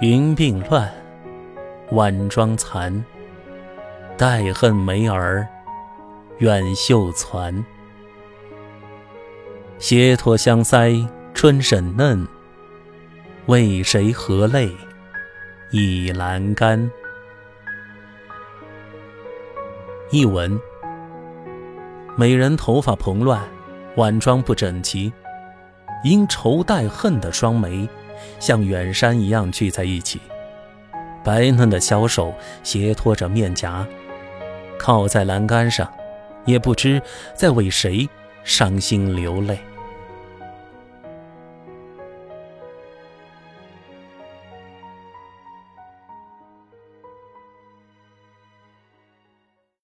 云鬓乱，晚妆残。待恨梅儿远绣攒。斜托香腮春沈嫩，为谁何泪倚阑干？译文：美人头发蓬乱，晚妆不整齐，因愁带恨的双眉。像远山一样聚在一起，白嫩的小手斜托着面颊，靠在栏杆上，也不知在为谁伤心流泪。